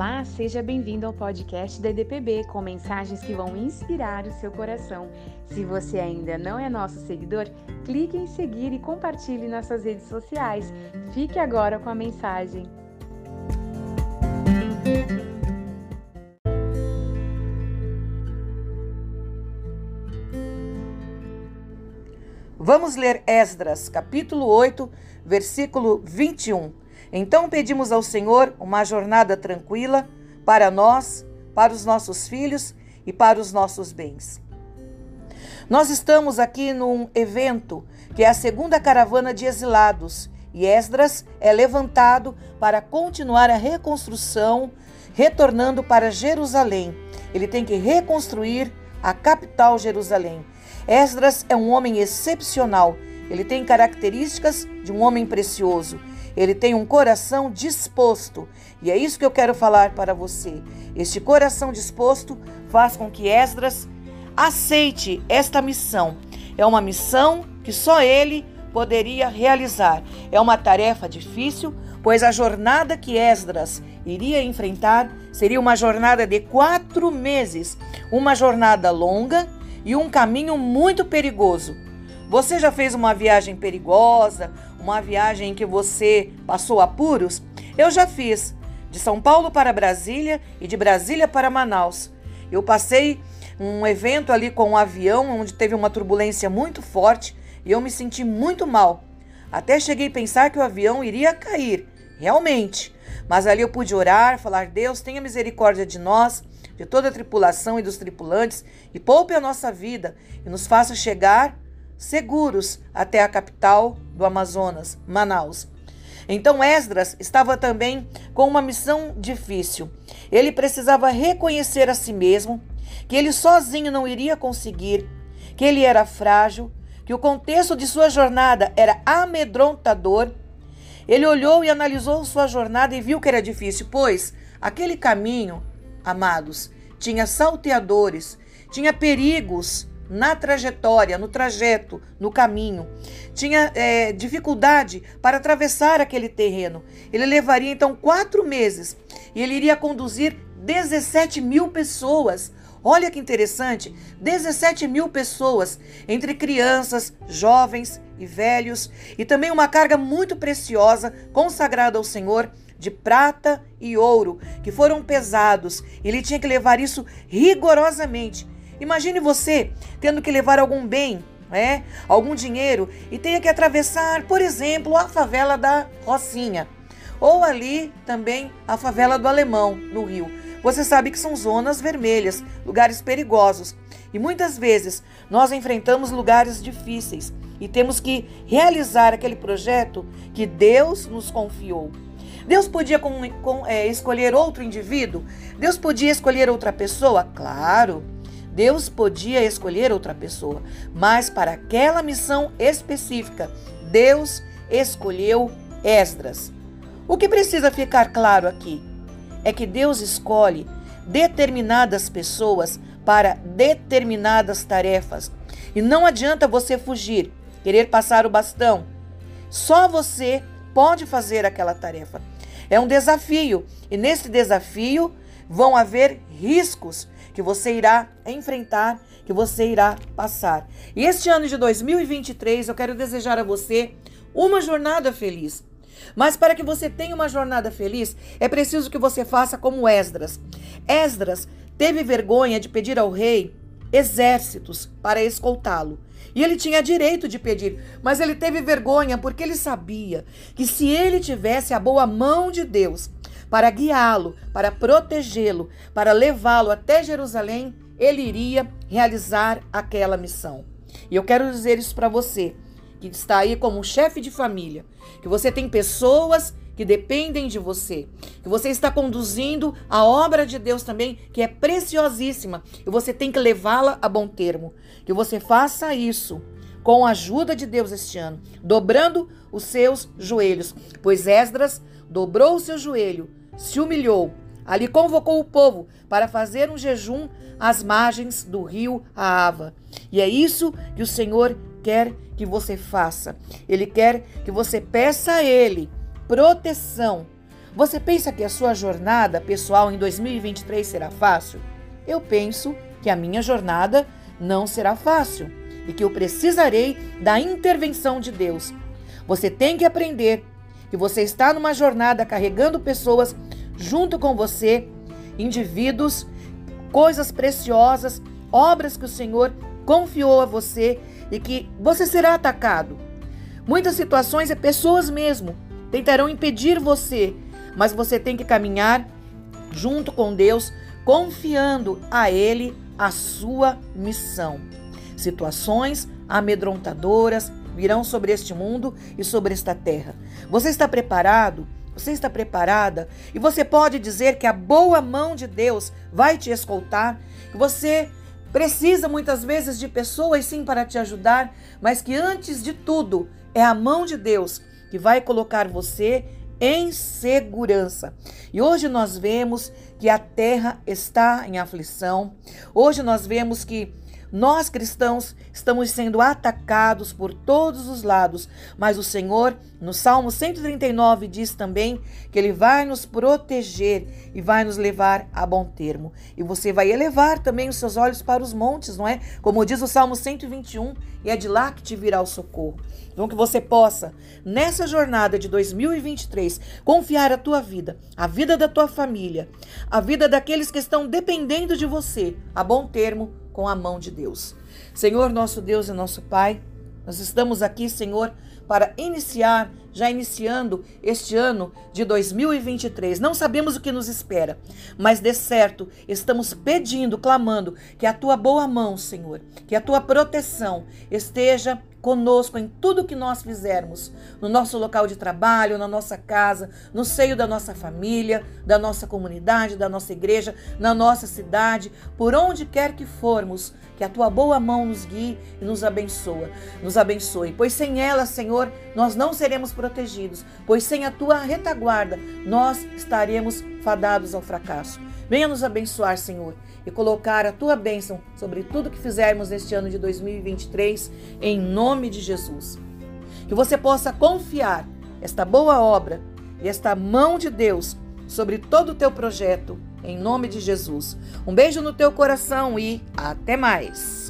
Olá, seja bem-vindo ao podcast da EDPB com mensagens que vão inspirar o seu coração. Se você ainda não é nosso seguidor, clique em seguir e compartilhe nas suas redes sociais. Fique agora com a mensagem. Vamos ler Esdras, capítulo 8, versículo 21. Então pedimos ao Senhor uma jornada tranquila para nós, para os nossos filhos e para os nossos bens. Nós estamos aqui num evento que é a segunda caravana de exilados e Esdras é levantado para continuar a reconstrução, retornando para Jerusalém. Ele tem que reconstruir a capital Jerusalém. Esdras é um homem excepcional. Ele tem características de um homem precioso. Ele tem um coração disposto. E é isso que eu quero falar para você. Este coração disposto faz com que Esdras aceite esta missão. É uma missão que só ele poderia realizar. É uma tarefa difícil, pois a jornada que Esdras iria enfrentar seria uma jornada de quatro meses, uma jornada longa e um caminho muito perigoso. Você já fez uma viagem perigosa, uma viagem em que você passou apuros? Eu já fiz, de São Paulo para Brasília e de Brasília para Manaus. Eu passei um evento ali com um avião onde teve uma turbulência muito forte e eu me senti muito mal. Até cheguei a pensar que o avião iria cair, realmente. Mas ali eu pude orar, falar: Deus, tenha misericórdia de nós, de toda a tripulação e dos tripulantes, e poupe a nossa vida e nos faça chegar seguros até a capital do Amazonas, Manaus. Então Esdras estava também com uma missão difícil. Ele precisava reconhecer a si mesmo que ele sozinho não iria conseguir, que ele era frágil, que o contexto de sua jornada era amedrontador. Ele olhou e analisou sua jornada e viu que era difícil, pois aquele caminho, amados, tinha salteadores, tinha perigos na trajetória, no trajeto, no caminho. Tinha é, dificuldade para atravessar aquele terreno. Ele levaria então quatro meses e ele iria conduzir 17 mil pessoas. Olha que interessante: 17 mil pessoas, entre crianças, jovens e velhos, e também uma carga muito preciosa consagrada ao Senhor de prata e ouro, que foram pesados. Ele tinha que levar isso rigorosamente Imagine você tendo que levar algum bem, né, algum dinheiro e tenha que atravessar, por exemplo, a favela da Rocinha ou ali também a favela do Alemão, no Rio. Você sabe que são zonas vermelhas, lugares perigosos. E muitas vezes nós enfrentamos lugares difíceis e temos que realizar aquele projeto que Deus nos confiou. Deus podia com, com, é, escolher outro indivíduo? Deus podia escolher outra pessoa? Claro. Deus podia escolher outra pessoa, mas para aquela missão específica, Deus escolheu Esdras. O que precisa ficar claro aqui é que Deus escolhe determinadas pessoas para determinadas tarefas. E não adianta você fugir, querer passar o bastão. Só você pode fazer aquela tarefa. É um desafio, e nesse desafio vão haver riscos que você irá enfrentar, que você irá passar. E este ano de 2023 eu quero desejar a você uma jornada feliz. Mas para que você tenha uma jornada feliz, é preciso que você faça como Esdras. Esdras teve vergonha de pedir ao rei exércitos para escoltá-lo. E ele tinha direito de pedir, mas ele teve vergonha porque ele sabia que se ele tivesse a boa mão de Deus, para guiá-lo, para protegê-lo, para levá-lo até Jerusalém, ele iria realizar aquela missão. E eu quero dizer isso para você, que está aí como chefe de família, que você tem pessoas que dependem de você, que você está conduzindo a obra de Deus também, que é preciosíssima, e você tem que levá-la a bom termo. Que você faça isso com a ajuda de Deus este ano, dobrando os seus joelhos, pois Esdras dobrou o seu joelho se humilhou. Ali convocou o povo para fazer um jejum às margens do rio Aava. E é isso que o Senhor quer que você faça. Ele quer que você peça a Ele proteção Você pensa que a sua jornada pessoal em 2023 será fácil? Eu penso que a minha jornada não será fácil e que eu precisarei da intervenção de Deus. Você tem que aprender que você está numa jornada carregando pessoas junto com você, indivíduos, coisas preciosas, obras que o Senhor confiou a você e que você será atacado. Muitas situações é pessoas mesmo tentarão impedir você, mas você tem que caminhar junto com Deus, confiando a Ele a sua missão. Situações amedrontadoras virão sobre este mundo e sobre esta terra. Você está preparado? Você está preparada? E você pode dizer que a boa mão de Deus vai te escoltar? Que você precisa muitas vezes de pessoas sim para te ajudar, mas que antes de tudo é a mão de Deus que vai colocar você em segurança. E hoje nós vemos que a terra está em aflição. Hoje nós vemos que nós cristãos estamos sendo atacados por todos os lados, mas o Senhor, no Salmo 139, diz também que Ele vai nos proteger e vai nos levar a bom termo. E você vai elevar também os seus olhos para os montes, não é? Como diz o Salmo 121, e é de lá que te virá o socorro. Então, que você possa, nessa jornada de 2023, confiar a tua vida, a vida da tua família, a vida daqueles que estão dependendo de você, a bom termo com a mão de Deus. Senhor, nosso Deus e nosso Pai, nós estamos aqui, Senhor, para iniciar, já iniciando este ano de 2023. Não sabemos o que nos espera, mas de certo estamos pedindo, clamando que a tua boa mão, Senhor, que a tua proteção esteja conosco em tudo que nós fizermos, no nosso local de trabalho, na nossa casa, no seio da nossa família, da nossa comunidade, da nossa igreja, na nossa cidade, por onde quer que formos, que a tua boa mão nos guie e nos abençoa, nos abençoe, pois sem ela, Senhor, nós não seremos protegidos, pois sem a tua retaguarda nós estaremos fadados ao fracasso. Venha nos abençoar, Senhor, e colocar a tua bênção sobre tudo que fizermos neste ano de 2023, em nome de Jesus. Que você possa confiar esta boa obra e esta mão de Deus sobre todo o teu projeto, em nome de Jesus. Um beijo no teu coração e até mais.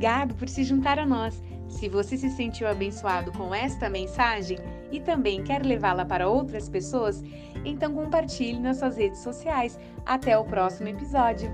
Obrigado por se juntar a nós. Se você se sentiu abençoado com esta mensagem e também quer levá-la para outras pessoas, então compartilhe nas suas redes sociais. Até o próximo episódio.